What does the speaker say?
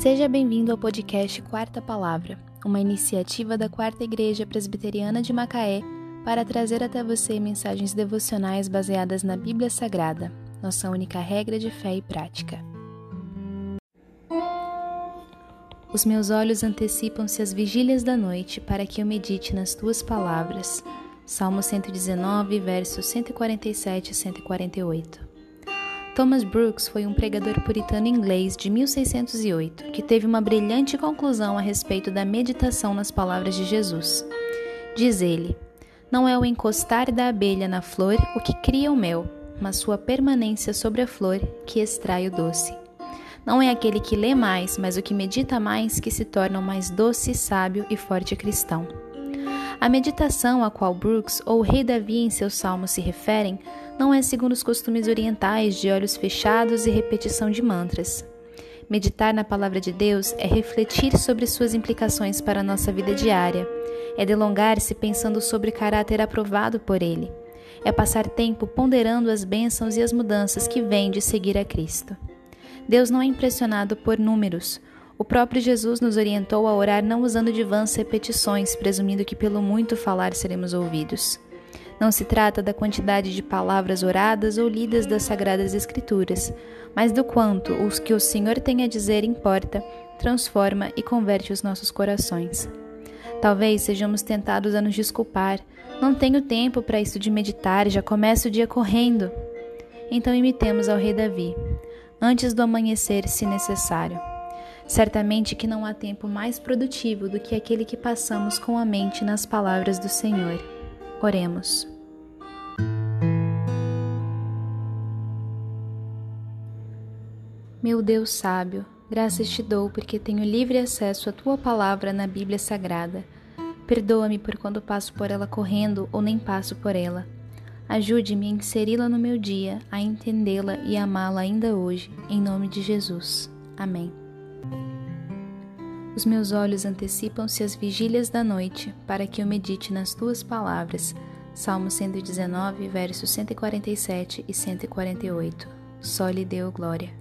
Seja bem-vindo ao podcast Quarta Palavra, uma iniciativa da Quarta Igreja Presbiteriana de Macaé para trazer até você mensagens devocionais baseadas na Bíblia Sagrada, nossa única regra de fé e prática. Os meus olhos antecipam-se às vigílias da noite para que eu medite nas tuas palavras. Salmo 119, versos 147 e 148. Thomas Brooks foi um pregador puritano inglês de 1608 que teve uma brilhante conclusão a respeito da meditação nas palavras de Jesus. Diz ele: Não é o encostar da abelha na flor o que cria o mel, mas sua permanência sobre a flor que extrai o doce. Não é aquele que lê mais, mas o que medita mais que se torna o mais doce, sábio e forte cristão. A meditação a qual Brooks ou rei Davi em seus salmos se referem não é segundo os costumes orientais de olhos fechados e repetição de mantras. Meditar na palavra de Deus é refletir sobre suas implicações para a nossa vida diária, é delongar-se pensando sobre caráter aprovado por Ele, é passar tempo ponderando as bênçãos e as mudanças que vêm de seguir a Cristo. Deus não é impressionado por números, o próprio Jesus nos orientou a orar não usando de vãs repetições, presumindo que pelo muito falar seremos ouvidos. Não se trata da quantidade de palavras oradas ou lidas das Sagradas Escrituras, mas do quanto os que o Senhor tem a dizer importa, transforma e converte os nossos corações. Talvez sejamos tentados a nos desculpar. Não tenho tempo para isso de meditar, já começa o dia correndo. Então imitemos ao rei Davi, antes do amanhecer, se necessário. Certamente que não há tempo mais produtivo do que aquele que passamos com a mente nas palavras do Senhor. Oremos. Meu Deus sábio, graças te dou porque tenho livre acesso à tua palavra na Bíblia Sagrada. Perdoa-me por quando passo por ela correndo ou nem passo por ela. Ajude-me a inseri-la no meu dia, a entendê-la e amá-la ainda hoje, em nome de Jesus. Amém. Os meus olhos antecipam-se às vigílias da noite, para que eu medite nas tuas palavras. Salmo 119, versos 147 e 148. Só lhe deu glória.